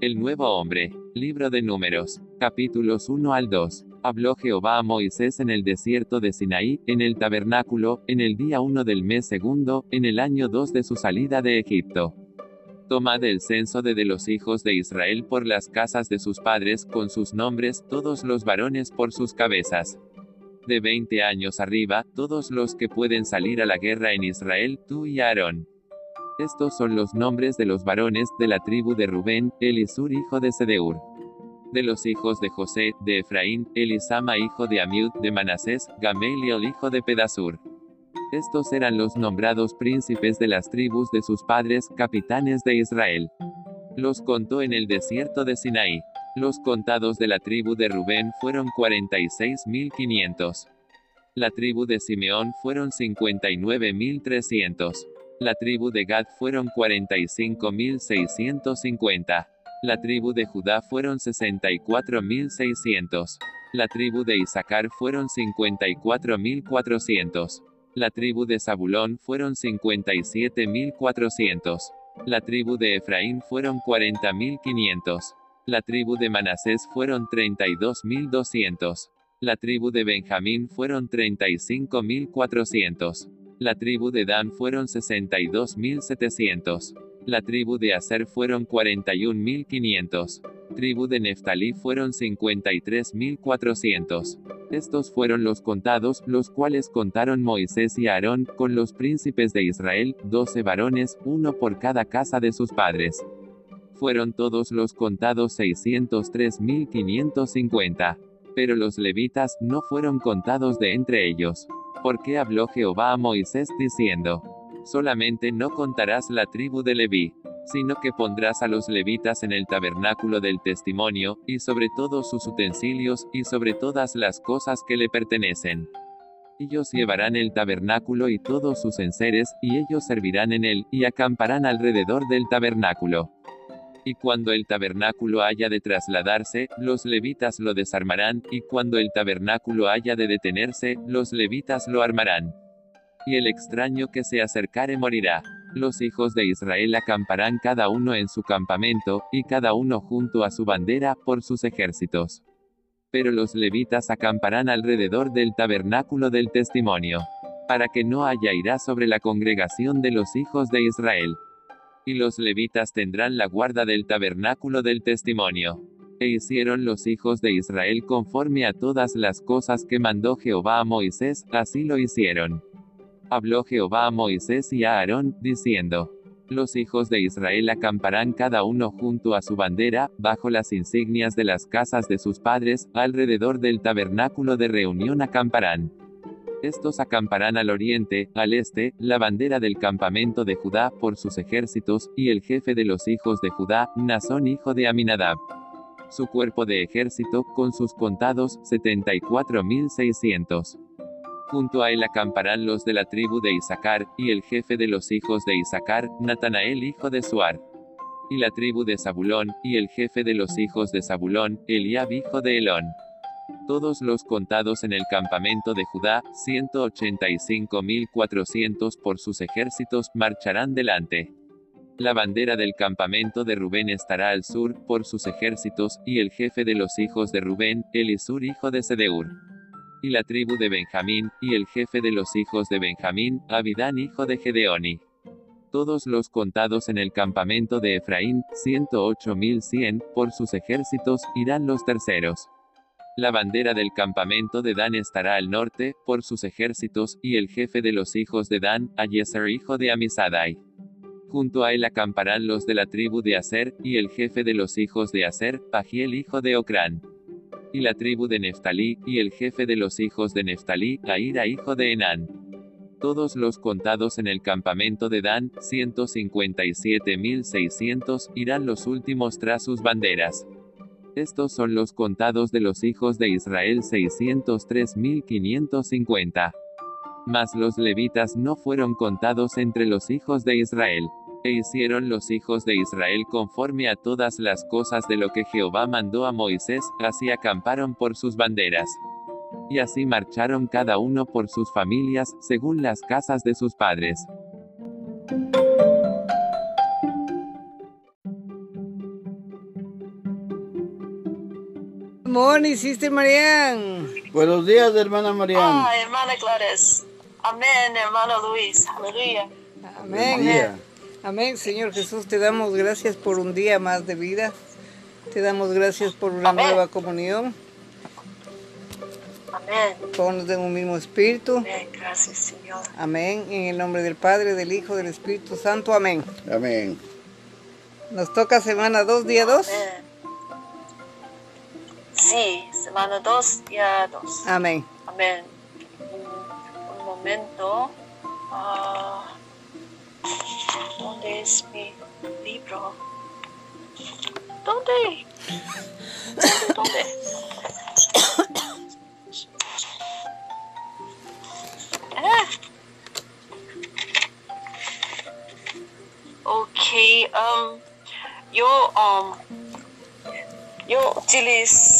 El nuevo hombre. Libro de Números. Capítulos 1 al 2. Habló Jehová a Moisés en el desierto de Sinaí, en el tabernáculo, en el día 1 del mes segundo, en el año 2 de su salida de Egipto. Tomad el censo de, de los hijos de Israel por las casas de sus padres, con sus nombres, todos los varones por sus cabezas. De 20 años arriba, todos los que pueden salir a la guerra en Israel, tú y Aarón. Estos son los nombres de los varones de la tribu de Rubén, Elisur hijo de Sedeur. De los hijos de José, de Efraín, Elisama hijo de Amiud, de Manasés, Gamaliel hijo de Pedasur. Estos eran los nombrados príncipes de las tribus de sus padres, capitanes de Israel. Los contó en el desierto de Sinaí. Los contados de la tribu de Rubén fueron 46.500. La tribu de Simeón fueron 59.300. La tribu de Gad fueron 45.650. La tribu de Judá fueron 64.600. La tribu de Isaacar fueron 54.400. La tribu de Zabulón fueron 57.400. La tribu de Efraín fueron 40.500. La tribu de Manasés fueron 32.200. La tribu de Benjamín fueron 35.400. La tribu de Dan fueron 62.700. La tribu de Aser fueron 41.500. Tribu de Neftalí fueron 53.400. Estos fueron los contados, los cuales contaron Moisés y Aarón, con los príncipes de Israel, doce varones, uno por cada casa de sus padres. Fueron todos los contados 603.550. Pero los levitas no fueron contados de entre ellos. Porque habló Jehová a Moisés diciendo, solamente no contarás la tribu de Leví, sino que pondrás a los levitas en el tabernáculo del testimonio, y sobre todos sus utensilios, y sobre todas las cosas que le pertenecen. Ellos llevarán el tabernáculo y todos sus enseres, y ellos servirán en él, y acamparán alrededor del tabernáculo. Y cuando el tabernáculo haya de trasladarse, los levitas lo desarmarán, y cuando el tabernáculo haya de detenerse, los levitas lo armarán. Y el extraño que se acercare morirá. Los hijos de Israel acamparán cada uno en su campamento, y cada uno junto a su bandera, por sus ejércitos. Pero los levitas acamparán alrededor del tabernáculo del testimonio. Para que no haya ira sobre la congregación de los hijos de Israel y los levitas tendrán la guarda del tabernáculo del testimonio. E hicieron los hijos de Israel conforme a todas las cosas que mandó Jehová a Moisés, así lo hicieron. Habló Jehová a Moisés y a Aarón, diciendo, los hijos de Israel acamparán cada uno junto a su bandera, bajo las insignias de las casas de sus padres, alrededor del tabernáculo de reunión acamparán. Estos acamparán al oriente, al este, la bandera del campamento de Judá, por sus ejércitos, y el jefe de los hijos de Judá, Nazón hijo de Aminadab. Su cuerpo de ejército, con sus contados, 74.600. Junto a él acamparán los de la tribu de Isaacar, y el jefe de los hijos de Isaacar, Natanael hijo de Suar. Y la tribu de Zabulón, y el jefe de los hijos de Zabulón, Eliab hijo de Elón. Todos los contados en el campamento de Judá, 185.400 por sus ejércitos, marcharán delante. La bandera del campamento de Rubén estará al sur, por sus ejércitos, y el jefe de los hijos de Rubén, Elisur hijo de Sedeur. Y la tribu de Benjamín, y el jefe de los hijos de Benjamín, Abidán hijo de Gedeoni. Todos los contados en el campamento de Efraín, 108.100, por sus ejércitos, irán los terceros. La bandera del campamento de Dan estará al norte, por sus ejércitos, y el jefe de los hijos de Dan, Ayeser hijo de Amisadai. Junto a él acamparán los de la tribu de Aser, y el jefe de los hijos de Aser, Pagiel hijo de Ocrán. Y la tribu de Neftalí, y el jefe de los hijos de Neftalí, Aira hijo de Enán. Todos los contados en el campamento de Dan, 157.600, irán los últimos tras sus banderas. Estos son los contados de los hijos de Israel 603.550. Mas los levitas no fueron contados entre los hijos de Israel. E hicieron los hijos de Israel conforme a todas las cosas de lo que Jehová mandó a Moisés, así acamparon por sus banderas. Y así marcharon cada uno por sus familias, según las casas de sus padres. Morning, Sister Marian. Buenos días, hermana Marian. Ah, hermana Gladys. Amén, hermano Luis. Aleluya. Amén. Amén, Señor Jesús, te damos gracias por un día más de vida. Te damos gracias por una Amén. nueva comunión, Amén. todos de un mismo espíritu. Amén. Gracias, Señor. Amén. En el nombre del Padre, del Hijo, del Espíritu Santo. Amén. Amén. Nos toca semana 2, día 2. Amén. Sí, semana 2, día 2. Amén. Amén. Un, un momento. Ah, ¿Dónde es mi libro? ¿Dónde? ¿Dónde? ¿Dónde? Ah. Ok, um, yo, um, yo utilizo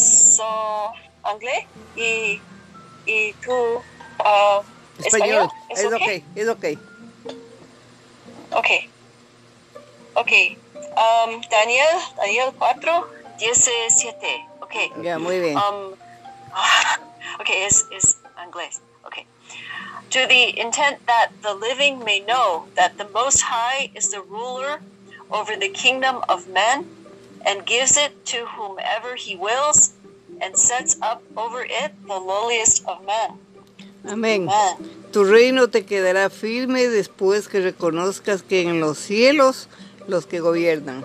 inglés y, y tú ah, Español. ¿Es Es ok? ok, es ok. Ok. Ok. Um, Daniel, Daniel 4, 17. Ok. Ya, muy bien. Um, ok, es, es inglés. Ok. To the intent that the living may know that the Most High is the ruler over the kingdom of men and gives it to whomever he wills and sets up over it the lowliest of men. Amén. Amen. Tu reino te quedará firme después que reconozcas que en los cielos los que gobiernan.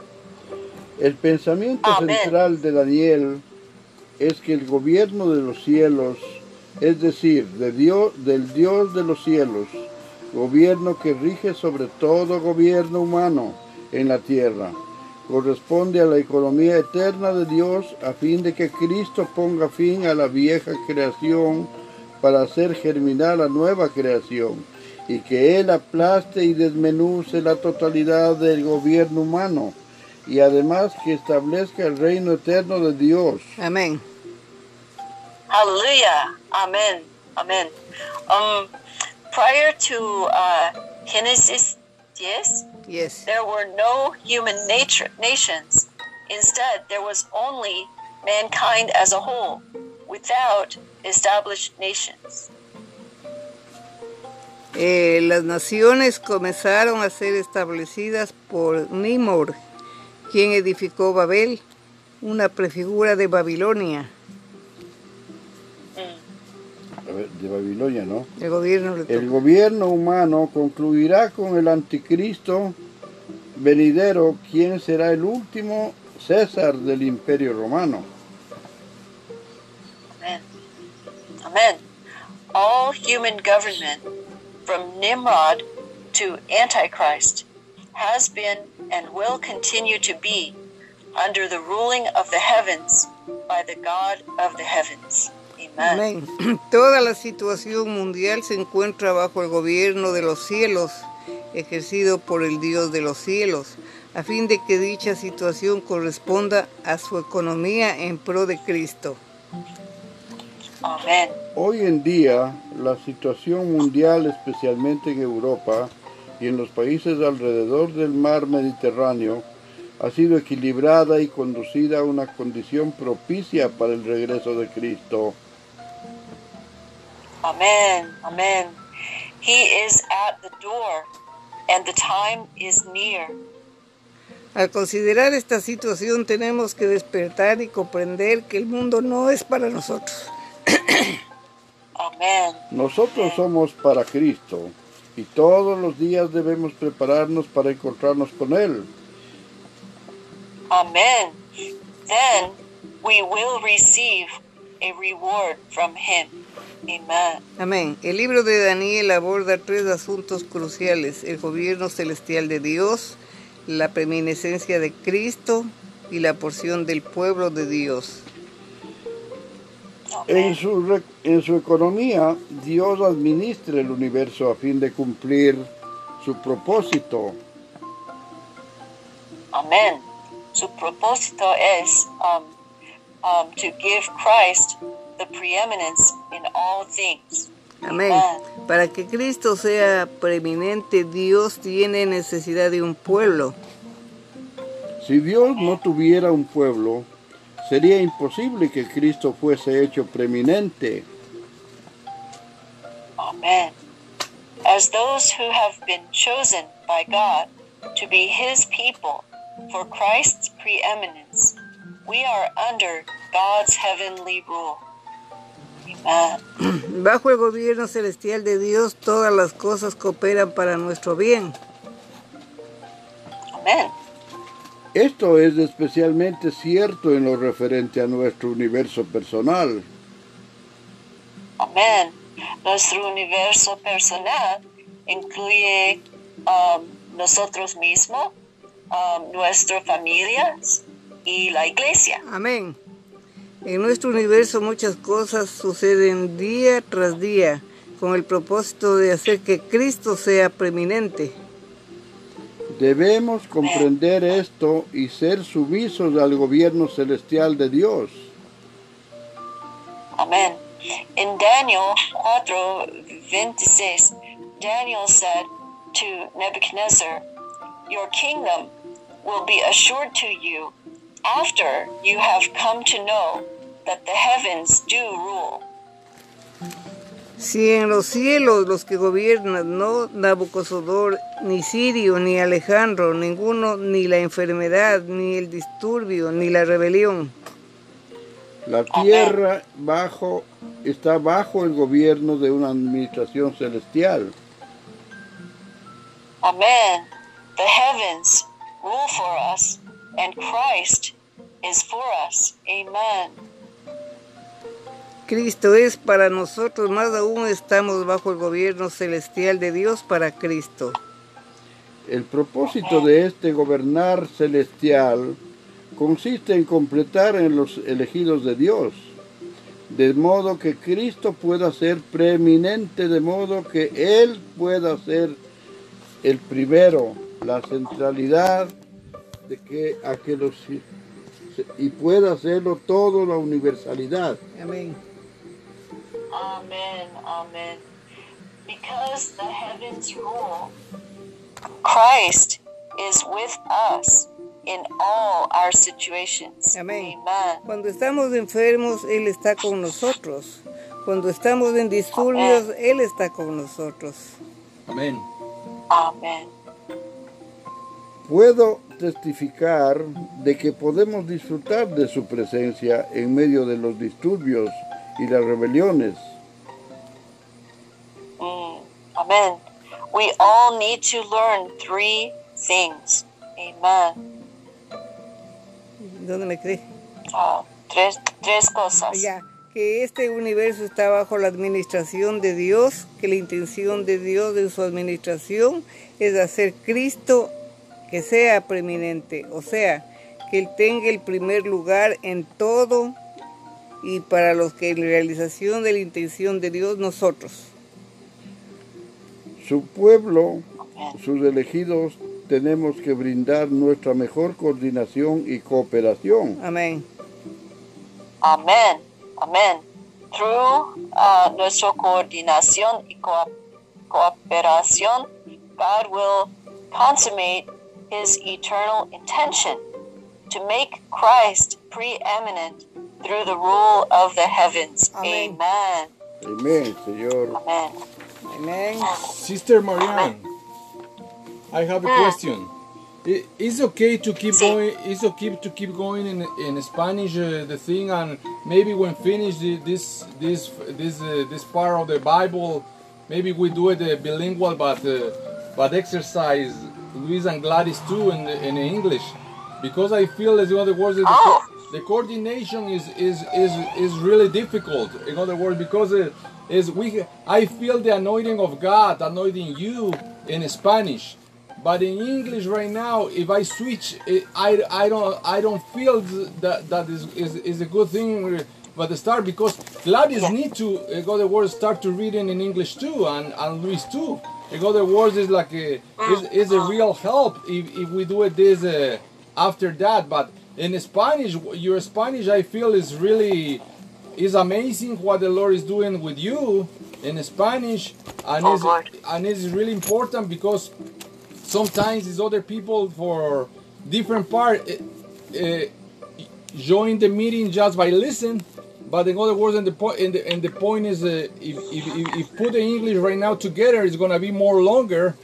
El pensamiento central de Daniel es que el gobierno de los cielos, es decir, de Dios, del Dios de los cielos, gobierno que rige sobre todo gobierno humano en la tierra, corresponde a la economía eterna de Dios a fin de que Cristo ponga fin a la vieja creación para hacer germinar la nueva creación y que Él aplaste y desmenuce la totalidad del gobierno humano y además que establezca el reino eterno de Dios. Amén. Hallelujah. Amen. Amen. Um, prior to uh, Genesis 10, Yes. there were no human nature, nations. Instead, there was only mankind as a whole, without established nations. Eh, las naciones comenzaron a ser establecidas por Nimor, quien edificó Babel, una prefigura de Babilonia. De Babilonia, ¿no? El gobierno El humano concluirá con el anticristo venidero, quien será el último César del imperio romano. Amen. Amen. All human government, from Nimrod to Antichrist, has been and will continue to be under the ruling of the heavens by the God of the heavens. Amen. Amén. Toda la situación mundial se encuentra bajo el gobierno de los cielos, ejercido por el Dios de los cielos, a fin de que dicha situación corresponda a su economía en pro de Cristo. Amen. Hoy en día, la situación mundial, especialmente en Europa y en los países alrededor del mar Mediterráneo, ha sido equilibrada y conducida a una condición propicia para el regreso de Cristo. Amen. Amen. He is at the door, and the time is near. Al considerar esta situación tenemos que despertar y comprender que el mundo no es para nosotros. Amen. Nosotros somos para Cristo y todos los días debemos prepararnos para encontrarnos con Él. Amen. Then we will receive a reward from Him. Amen. Amén. El libro de Daniel aborda tres asuntos cruciales, el gobierno celestial de Dios, la preeminencia de Cristo y la porción del pueblo de Dios. En su, re- en su economía, Dios administra el universo a fin de cumplir su propósito. Amen. Su propósito es um, um, to give Christ the preeminence in all things. Amén. Amen. Para que Cristo sea preeminente, Dios tiene necesidad de un pueblo. Si Dios no tuviera un pueblo, sería imposible que Cristo fuese hecho preeminente. Amen. As those who have been chosen by God to be his people for Christ's preeminence, we are under God's heavenly rule. Amen. Bajo el gobierno celestial de Dios, todas las cosas cooperan para nuestro bien. Amen. Esto es especialmente cierto en lo referente a nuestro universo personal. Amén. Nuestro universo personal incluye um, nosotros mismos, um, nuestras familias y la iglesia. Amén. En nuestro universo muchas cosas suceden día tras día con el propósito de hacer que Cristo sea preeminente. Debemos comprender esto y ser sumisos al gobierno celestial de Dios. Amén. In Daniel 4, 26, Daniel said to Nebuchadnezzar, Your kingdom will be assured to you after you have come to know that the heavens do rule. Si en los cielos los que gobiernan, no Nabucodonosor, ni Sirio, ni Alejandro, ninguno, ni la enfermedad, ni el disturbio, ni la rebelión. La tierra bajo está bajo el gobierno de una administración celestial. Amen. The heavens rule for us, and Christ is for us. Amen. Cristo es para nosotros, más aún estamos bajo el gobierno celestial de Dios para Cristo. El propósito de este gobernar celestial consiste en completar en los elegidos de Dios, de modo que Cristo pueda ser preeminente, de modo que Él pueda ser el primero, la centralidad de que a que los y pueda hacerlo todo la universalidad. Amén. Amen. Amen. Because the heavens rule, Christ is with us in all our situations. Amén. Amen. Cuando estamos enfermos, Él está con nosotros. Cuando estamos en disturbios, Él está con nosotros. Amén. Amen. Puedo testificar de que podemos disfrutar de su presencia en medio de los disturbios y las rebeliones. Mm, Amen. We all need to learn three things. Amen. ¿Dónde me cree? Ah, tres, tres cosas. Ya, que este universo está bajo la administración de Dios, que la intención de Dios en su administración es hacer Cristo que sea preeminente, o sea, que Él tenga el primer lugar en todo y para los que en realización de la intención de Dios nosotros. Su pueblo, sus elegidos, tenemos que brindar nuestra mejor coordinación y cooperación. Amén. Amén. Amén. Through uh, nuestra coordinación y co- cooperación, God will consummate His eternal intention to make Christ preeminent through the rule of the heavens. Amén. Amen. Amén, Señor. Amen. Amén. Sister Marianne, I have a question. I- Is okay to keep Sí. going? Is okay to keep going in in Spanish uh, the thing, and maybe when finished this this this uh, this part of the Bible, maybe we do it uh, bilingual, but uh, but exercise Luis and Gladys too in in English, because I feel as in other words the, Oh. co- the coordination is is is is really difficult. In other words, because uh, is we I feel the anointing of God anointing you in Spanish. But in English right now, if I switch, it, I, I don't I don't feel that that is, is, is a good thing. uh, But the start because Gladys need to in other words start to reading in English too, and, and Luis too. In other words, it's like a is, is a real help if, if we do it this uh, after that. But in Spanish, your Spanish I feel is really is amazing what the Lord is doing with you in Spanish, and Oh, it's, and it's really important because sometimes it's other people for different part. eh, join the meeting just by listen. But in other words, and the point, and the, and the point is, uh, if, if, if, if put the English right now together, it's gonna be more longer.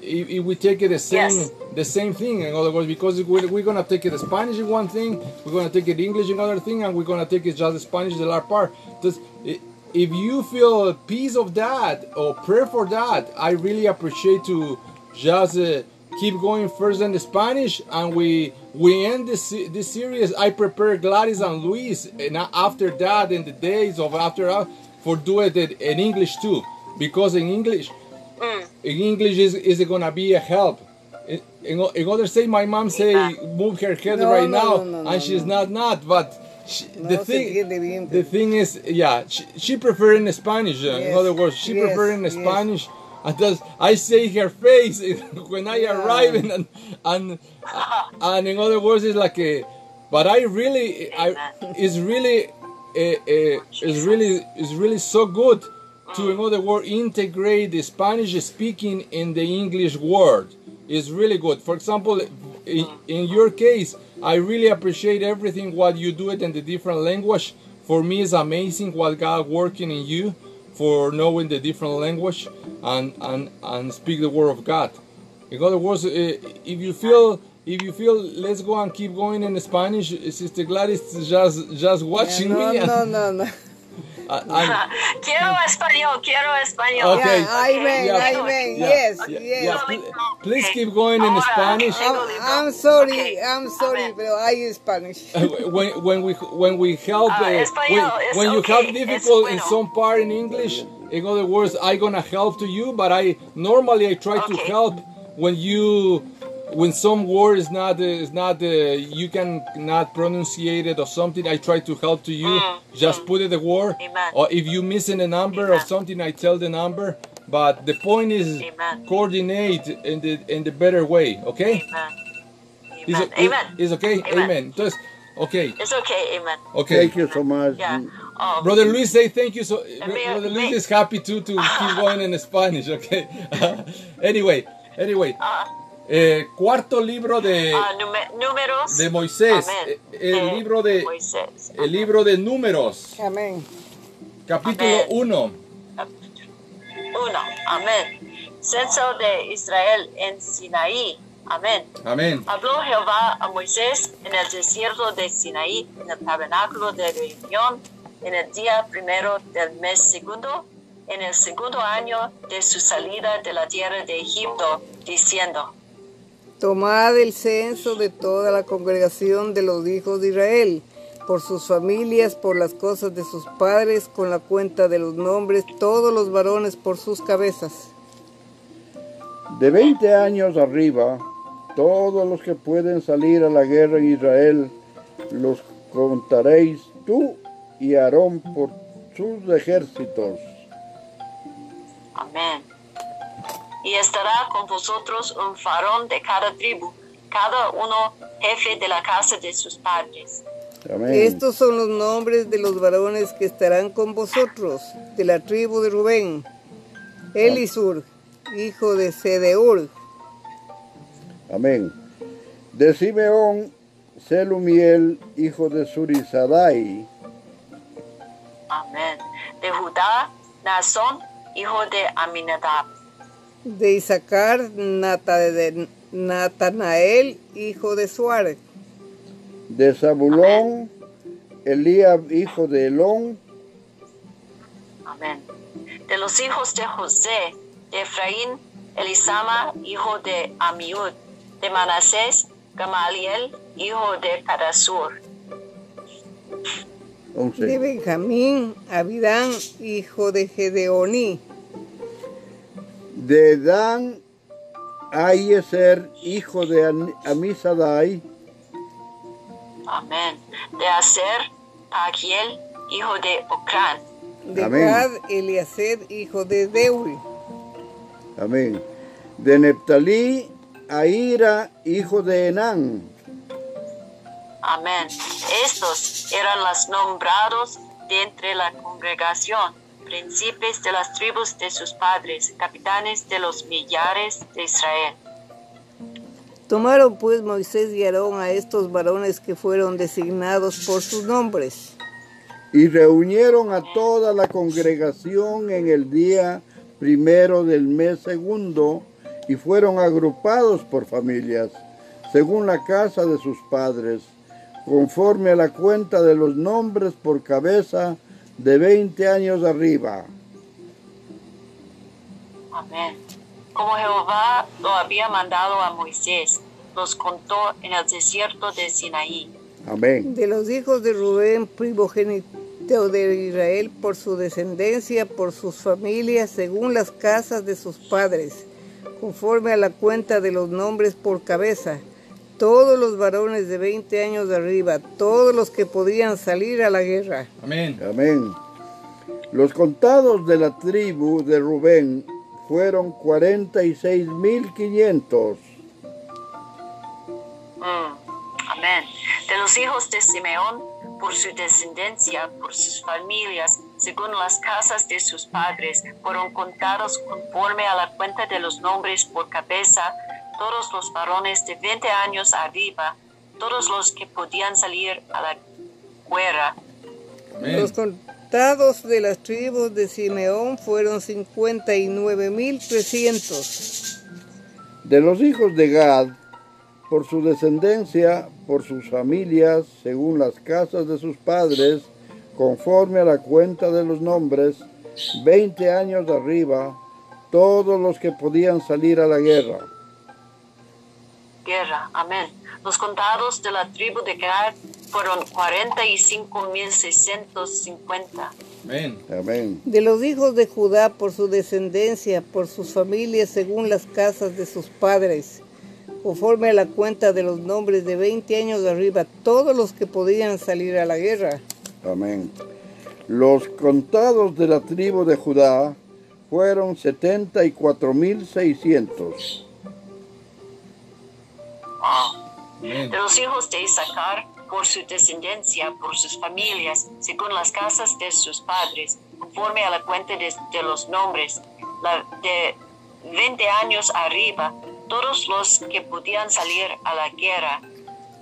If, if we take it the same, Yes. the same thing. In other words, because we're, we're gonna take it the Spanish in one thing, we're gonna take it English in another thing, and we're gonna take it just the Spanish the last part. Just if you feel a piece of that or prayer for that, I really appreciate to just uh, keep going first in the Spanish, and we we end this this series. I prepare Gladys and Luis, and after that, in the days of after that, for do it in in English too, because in English in English is, is gonna be a help. In, in, o- other say, my mom say move her head No, right no, now, no, no, no, and she's no. not not. But she, the se thing, the thing is, yeah, she, she prefer in Spanish. uh, in other words, she yes, prefer in yes. Spanish. And thus, I say her face when I arrive, and and and, and in other words, it's like a. But I really, I it's really, uh, uh, it's really, it's really so good to, in other words, integrate the Spanish speaking in the English word. It's really good. For example, in, in your case, I really appreciate everything what you do it in the different language. For me, it's amazing what God working in you for knowing the different language and and and speak the word of God. In other words, uh, if you feel if you feel let's go and keep going in Spanish, Sister Gladys just just watching no, me. no, no, no. And- and- quiero español, quiero español. Okay. Yeah, amen, Yeah. amen. Yeah, Yes, yeah, yes. yeah, pl- please keep going in Ahora, Spanish. I'm, libro. I'm sorry, Okay. I'm sorry, Amen. pero hay Spanish. when when we when we help Ah, uh, español, when, when you okay, have es difficult in some part in English in other words I gonna help to you but I normally I try to help when you when some word is not uh, is not uh, you can not pronunciate it or something I try to help to you just put it the word Mm, Amen. or if you missing a number or something I tell the number but the point is Amen. coordinate in the in the better way okay Amen. is, Amen. it- Amen. is okay Amen. amen entonces okay It's okay, amen. okay Thank you so much. Yeah. Oh, Brother Luis, say thank you. So, me- Brother Luis is happy too to keep going in Spanish. Okay. anyway, anyway, eh, cuarto libro de nume- números. de Moisés, Amén. eh, el libro de Moisés. el libro de Números, Amén. capítulo Amén. 1. Uno. Amén. Censo de Israel en Sinaí. Amén. Amén. Habló Jehová a Moisés en el desierto de Sinaí, en el tabernáculo de reunión, en el día primero del mes segundo, en el segundo año de su salida de la tierra de Egipto, diciendo, Tomad el censo de toda la congregación de los hijos de Israel, por sus familias, por las cosas de sus padres, con la cuenta de los nombres, todos los varones por sus cabezas. De 20 años arriba, todos los que pueden salir a la guerra en Israel, los contaréis tú y Aarón por sus ejércitos. Amén. Y estará con vosotros un varón de cada tribu, cada uno jefe de la casa de sus padres. Amén. Estos son los nombres de los varones que estarán con vosotros, de la tribu de Rubén. Elisur, hijo de Sedeur, Amén. De Simeón, Selumiel, hijo de Surizadai. Amén. De Judá, Nazón, hijo de Aminadab. De Isaacar, Nata- de Natanael, hijo de Suárez, De Zabulón, Eliab, hijo de Elón. Amén. De los hijos de José, de Efraín, Elisama, hijo de Amiud. De Manasés, Gamaliel, hijo de Padasur. de 11. Benjamín, Abidán, hijo de Gedeoní, De Dan, Ayeser, hijo de Amisadai. Amén. De Aser, Pagiel, hijo de Ocrán. de Amén. Gad, hijo de Deuri, Amén. De Neptalí, Aira, hijo de Enán. Amén. Estos eran los nombrados de entre la congregación, príncipes de las tribus de sus padres, capitanes de los millares de Israel. Tomaron pues Moisés y Aarón a estos varones que fueron designados por sus nombres. Y reunieron a toda la congregación en el día primero del mes segundo y fueron agrupados por familias, según la casa de sus padres, conforme a la cuenta de los nombres por cabeza de 20 años arriba. Amén. Como Jehová lo había mandado a Moisés, los contó en el desierto de Sinaí. Amén. De los hijos de Rubén, primogénito de Israel, por su descendencia, por sus familias, según las casas de sus padres, conforme a la cuenta de los nombres por cabeza, todos los varones de 20 años de arriba, todos los que podían salir a la guerra. Amén. Amén. Los contados de la tribu de Rubén fueron 46.500. Mm, Amén. De los hijos de Simeón, por su descendencia, por sus familias, según las casas de sus padres, fueron contados conforme a la cuenta de los nombres por cabeza, todos los varones de 20 años arriba, todos los que podían salir a la guerra. Amén. Los contados de las tribus de Simeón fueron 59.300. De los hijos de Gad, por su descendencia, por sus familias, según las casas de sus padres, conforme a la cuenta de los nombres, 20 años arriba, todos los que podían salir a la guerra. Guerra. Amén. Los contados de la tribu de Gad fueron 45.650. Amén. Amén. De los hijos de Judá, por su descendencia, por sus familias, según las casas de sus padres, conforme a la cuenta de los nombres de 20 años de arriba, todos los que podían salir a la guerra. Amén. Los contados de la tribu de Judá fueron 74.600. De los hijos de Isaacar, por su descendencia, por sus familias, según las casas de sus padres, conforme a la cuenta de, de los nombres, la de 20 años arriba, todos los que podían salir a la guerra.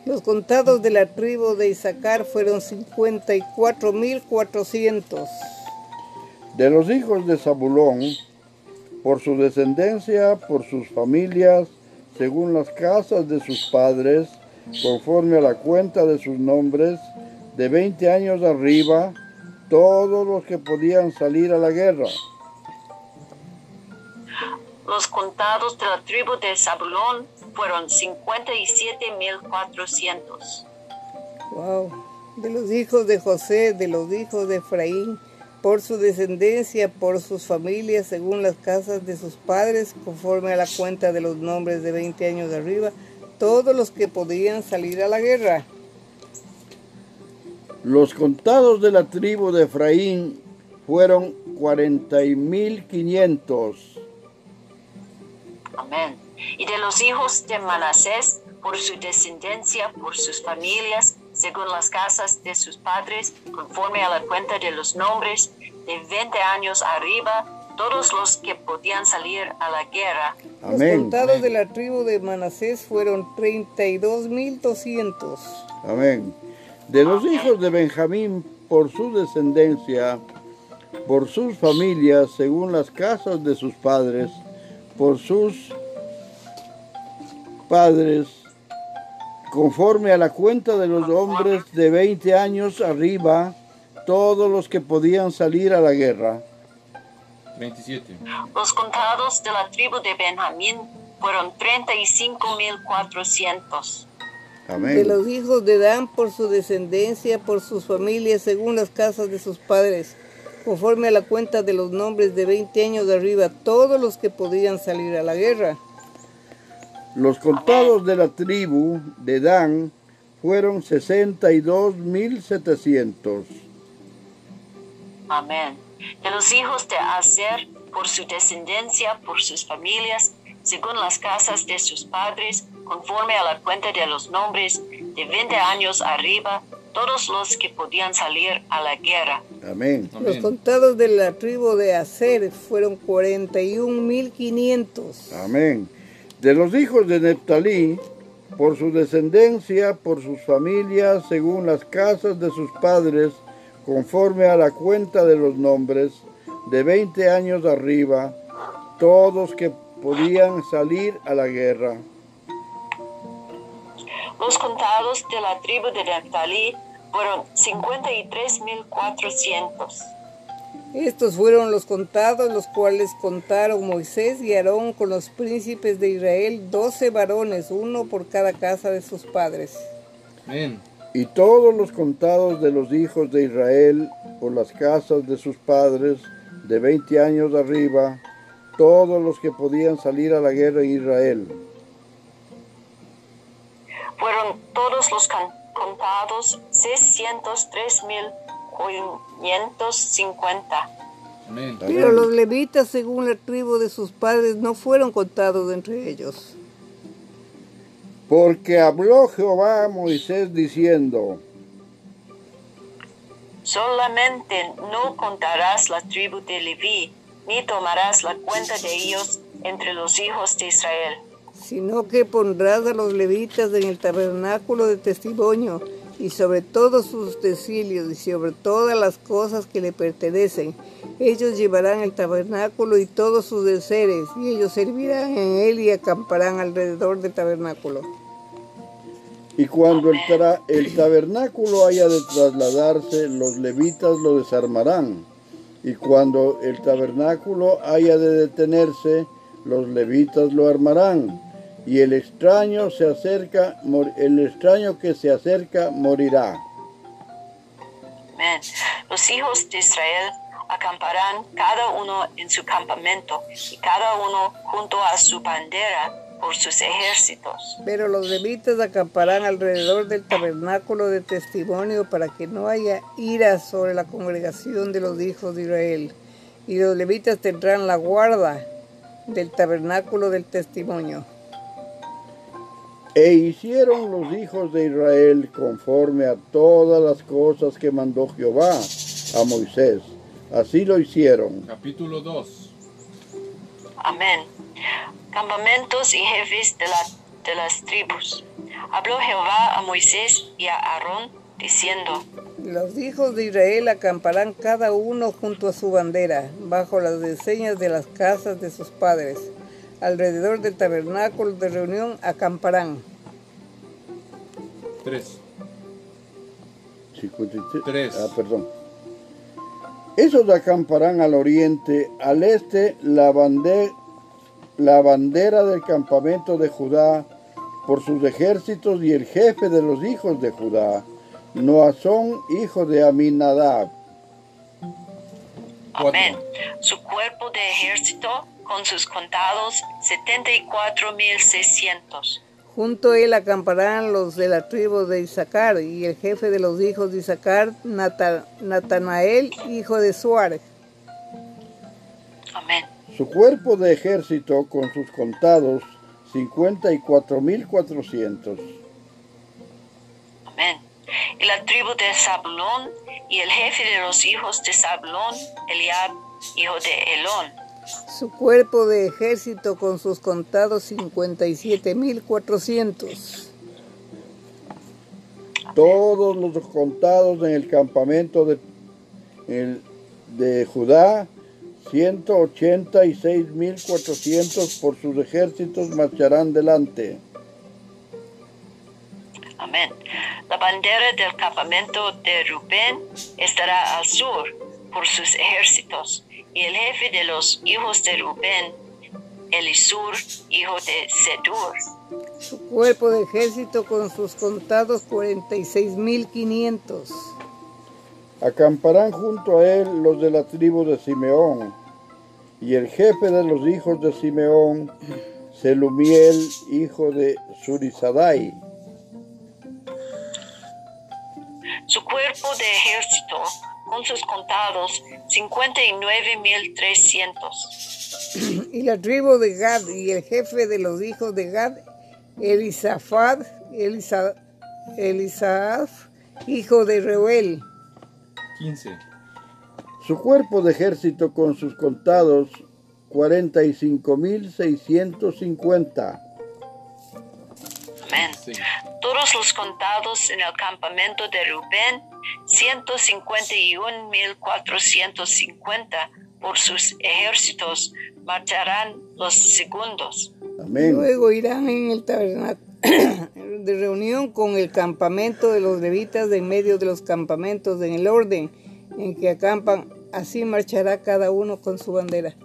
Los contados de la tribu de Isaacar fueron 54.400. De los hijos de Zabulón, por su descendencia, por sus familias, según las casas de sus padres, conforme a la cuenta de sus nombres, de 20 años arriba, todos los que podían salir a la guerra. Los contados de la tribu de Zabulón fueron 57.400. Wow. De los hijos de José, de los hijos de Efraín, por su descendencia, por sus familias, según las casas de sus padres, conforme a la cuenta de los nombres de 20 años de arriba, todos los que podían salir a la guerra. Los contados de la tribu de Efraín fueron 40.500. Amén. Y de los hijos de Manasés, por su descendencia, por sus familias, según las casas de sus padres, conforme a la cuenta de los nombres, de 20 años arriba, todos los que podían salir a la guerra. Los Amén. contados de la tribu de Manasés fueron 32.200. Amén. De los hijos de Benjamín, por su descendencia, por sus familias, según las casas de sus padres, por sus padres, conforme a la cuenta de los hombres de 20 años arriba, todos los que podían salir a la guerra. 27. Los contados de la tribu de Benjamín fueron 35.400. De Amén. los hijos de Dan, por su descendencia, por sus familias, según las casas de sus padres, conforme a la cuenta de los nombres de 20 años de arriba, todos los que podían salir a la guerra. Los contados de la tribu de Dan fueron 62.700. Amén. De los hijos de Aser, por su descendencia, por sus familias, según las casas de sus padres, conforme a la cuenta de los nombres, de 20 años arriba, todos los que podían salir a la guerra. Amén. Los Amén. contados de la tribu de Aser fueron 41.500. Amén. De los hijos de Neptalí, por su descendencia, por sus familias, según las casas de sus padres, conforme a la cuenta de los nombres, de 20 años arriba, todos que podían salir a la guerra. Los contados de la tribu de Neftalí fueron 53.400. Estos fueron los contados, los cuales contaron Moisés y Aarón con los príncipes de Israel, doce varones, uno por cada casa de sus padres. Amén. Y todos los contados de los hijos de Israel por las casas de sus padres, de veinte años de arriba, todos los que podían salir a la guerra en Israel. Fueron todos los contados, seiscientos tres mil 550. Pero los levitas, según la tribu de sus padres, no fueron contados entre ellos. Porque habló Jehová a Moisés diciendo, Solamente no contarás la tribu de Leví, ni tomarás la cuenta de ellos entre los hijos de Israel. Sino que pondrás a los levitas en el tabernáculo de testimonio y sobre todos sus utensilios y sobre todas las cosas que le pertenecen. Ellos llevarán el tabernáculo y todos sus enseres, y ellos servirán en él y acamparán alrededor del tabernáculo. y cuando el, el tabernáculo haya de trasladarse, los levitas lo desarmarán. Y cuando el tabernáculo haya de detenerse, los levitas lo armarán. Y el extraño se acerca, el extraño que se acerca morirá. Amén. Los hijos de Israel acamparán cada uno en su campamento y cada uno junto a su bandera por sus ejércitos. Pero los levitas acamparán alrededor del tabernáculo de testimonio para que no haya ira sobre la congregación de los hijos de Israel. Y los levitas tendrán la guarda del tabernáculo del testimonio. E hicieron los hijos de Israel conforme a todas las cosas que mandó Jehová a Moisés. Así lo hicieron. Capítulo 2. Amén. Campamentos y jefes de, la- de las tribus. Habló Jehová a Moisés y a Aarón diciendo, Los hijos de Israel acamparán cada uno junto a su bandera, bajo las enseñas de las casas de sus padres. Alrededor del tabernáculo de reunión acamparán. 3. 53. Tres. Ah, perdón. Esos acamparán al oriente, al este la, bande- la bandera del campamento de Judá por sus ejércitos y el jefe de los hijos de Judá, Noazón, hijo de Aminadab. Amén. Su cuerpo de ejército con sus contados 74.600. Junto a él acamparán los de la tribu de Isaacar y el jefe de los hijos de Isaacar, Nata- Natanael, hijo de Suárez. Amén. Su cuerpo de ejército con sus contados 54.400. Amén. Y la tribu de Zabulón y el jefe de los hijos de Zabulón, Eliab, hijo de Elón. Su cuerpo de ejército con sus contados 57.400. Todos los contados en el campamento de, el- de Judá, 186.400 por sus ejércitos marcharán delante. Amén. La bandera del campamento de Rubén estará al sur por sus ejércitos. Y el jefe de los hijos de Rubén, Elisur, hijo de Sedur. Su cuerpo de ejército con sus contados 46.500. Acamparán junto a él los de la tribu de Simeón, y el jefe de los hijos de Simeón, Selumiel, hijo de Surizadai. Su cuerpo de ejército con sus contados 59.300. Y la tribu de Gad y el jefe de los hijos de Gad, Elisafad, Elisa, Elisaaf, hijo de Reuel. 15. Su cuerpo de ejército con sus contados 45.650. Amén. Sí. Todos los contados en el campamento de Rubén, 151.450 por sus ejércitos, marcharán los segundos. Amén. Luego irán en el tabernáculo de reunión con el campamento de los levitas de en medio de los campamentos en el orden en que acampan. Así marchará cada uno con su bandera.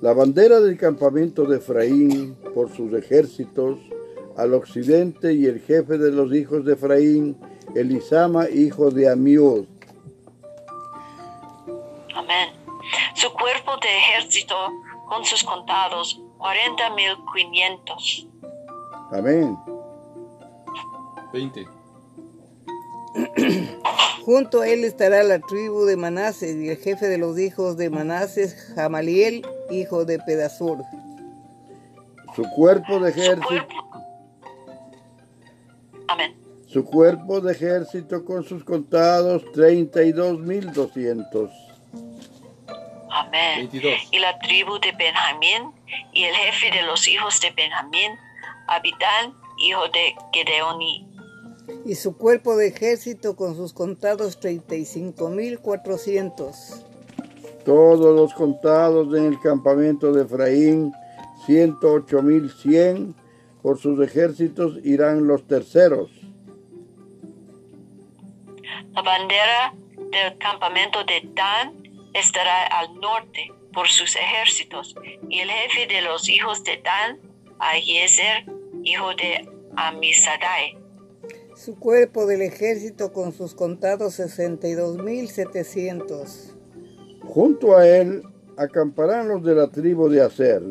La bandera del campamento de Efraín por sus ejércitos al occidente y el jefe de los hijos de Efraín, Elisama, hijo de Amiud. Amén. Su cuerpo de ejército con sus contados, 40.500. Amén. 20. Junto a él estará la tribu de Manases y el jefe de los hijos de Manases, Jamaliel, hijo de Pedasur. Su cuerpo de ejército, cuerpo. Amén. Su cuerpo de ejército con sus contados 32.200. Amén. 22. Y la tribu de Benjamín y el jefe de los hijos de Benjamín, Abidán, hijo de Gedeoni. Y su cuerpo de ejército con sus contados 35.400. Todos los contados en el campamento de Efraín, 108.100. Por sus ejércitos irán los terceros. La bandera del campamento de Dan estará al norte por sus ejércitos, y el jefe de los hijos de Dan, Ahiezer, hijo de Amisadai. Su cuerpo del ejército con sus contados 62.700. Junto a él acamparán los de la tribu de Aser,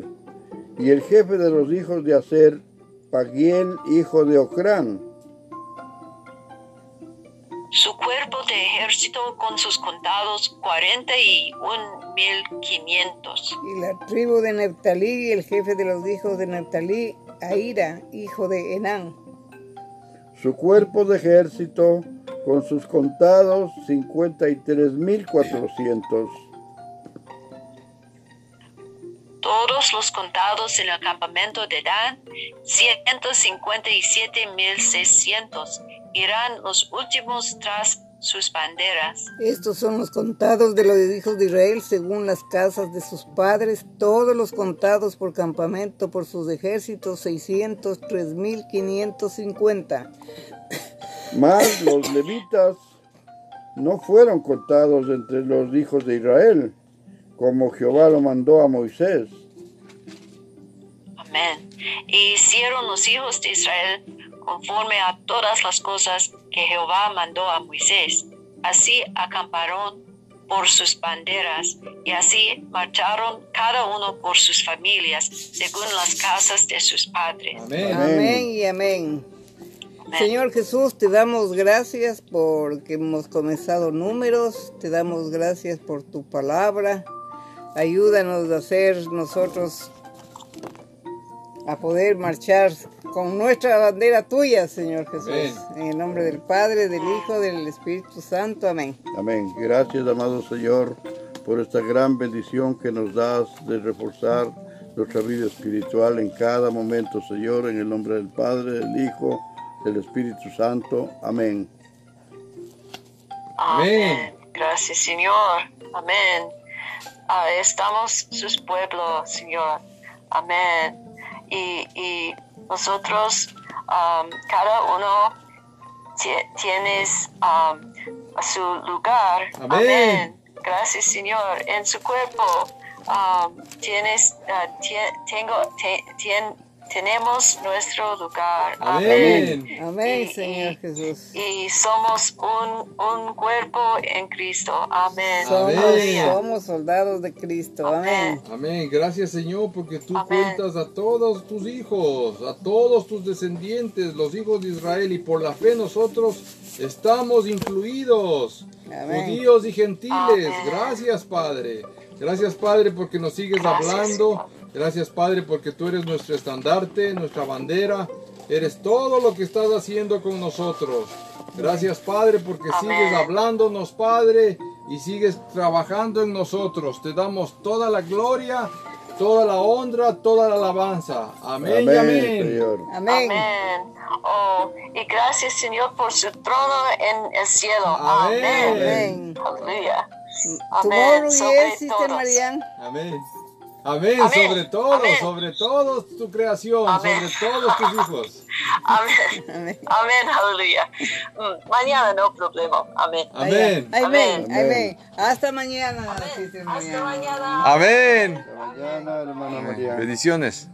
y el jefe de los hijos de Aser, Pagiel, hijo de Ocrán. Su cuerpo de ejército con sus contados 41.500. Y la tribu de Neftalí y el jefe de los hijos de Neftalí, Aira, hijo de Enán. Su cuerpo de ejército con sus contados 53.400. Todos los contados en el campamento de Dan, 157.600. Irán los últimos tras sus banderas. Estos son los contados de los hijos de Israel según las casas de sus padres, todos los contados por campamento por sus ejércitos, 603.550. Mas los levitas no fueron contados entre los hijos de Israel, como Jehová lo mandó a Moisés. Amén. Y hicieron los hijos de Israel conforme a todas las cosas que Jehová mandó a Moisés. Así acamparon por sus banderas y así marcharon cada uno por sus familias según las casas de sus padres. Amén. Amén y amén. Amén. Señor Jesús, te damos gracias porque hemos comenzado números, te damos gracias por tu palabra. Ayúdanos a hacer nosotros a poder marchar con nuestra bandera tuya, Señor Jesús. Amén. En el nombre del Padre, del Hijo, del Espíritu Santo. Amén. Amén. Gracias, amado Señor, por esta gran bendición que nos das de reforzar nuestra vida espiritual en cada momento, Señor, en el nombre del Padre, del Hijo, del Espíritu Santo. Amén. Amén. Gracias, Señor. Amén. Ah, estamos sus pueblos, Señor. Amén. Y, y nosotros, um, cada uno tie- tienes um, a su lugar. Amén. Gracias, Señor. En su cuerpo um, tienes, tie- tengo, tenemos nuestro lugar. Amén. Amén, Y- Señor y- Jesús. y somos un, un cuerpo en Cristo. Amén. Somos, Amén. somos soldados de Cristo. Amén. Amén. Gracias Señor porque tú Amén. cuentas a todos tus hijos, a todos tus descendientes, los hijos de Israel y por la fe nosotros estamos incluidos. Amén. Judíos y gentiles. Amén. Gracias Padre. Gracias Padre porque nos sigues Gracias, hablando. Gracias Padre porque tú eres nuestro estandarte, nuestra bandera. Eres todo lo que estás haciendo con nosotros. Gracias Padre porque Amén. sigues hablándonos Padre y sigues trabajando en nosotros. Te damos toda la gloria toda la honra, toda la alabanza. Amén, y Amén, amén. Señor. Amén. Amén. Oh, y gracias, Señor, por su trono en el cielo. Amén. Amén. Amén. Aleluya. Amén. Sobre todos. Amén. Amén, Amén. sobre todo, Amén. sobre todo tu creación, Amén. sobre todos tus hijos. Amén. Amén. Amén. Aleluya. Mm, Mañana no problema. Amén. Amén. Amén. Amén. Amén. Hasta mañana, Hasta mañana. Amén. Hasta mañana, hermana María. Bendiciones.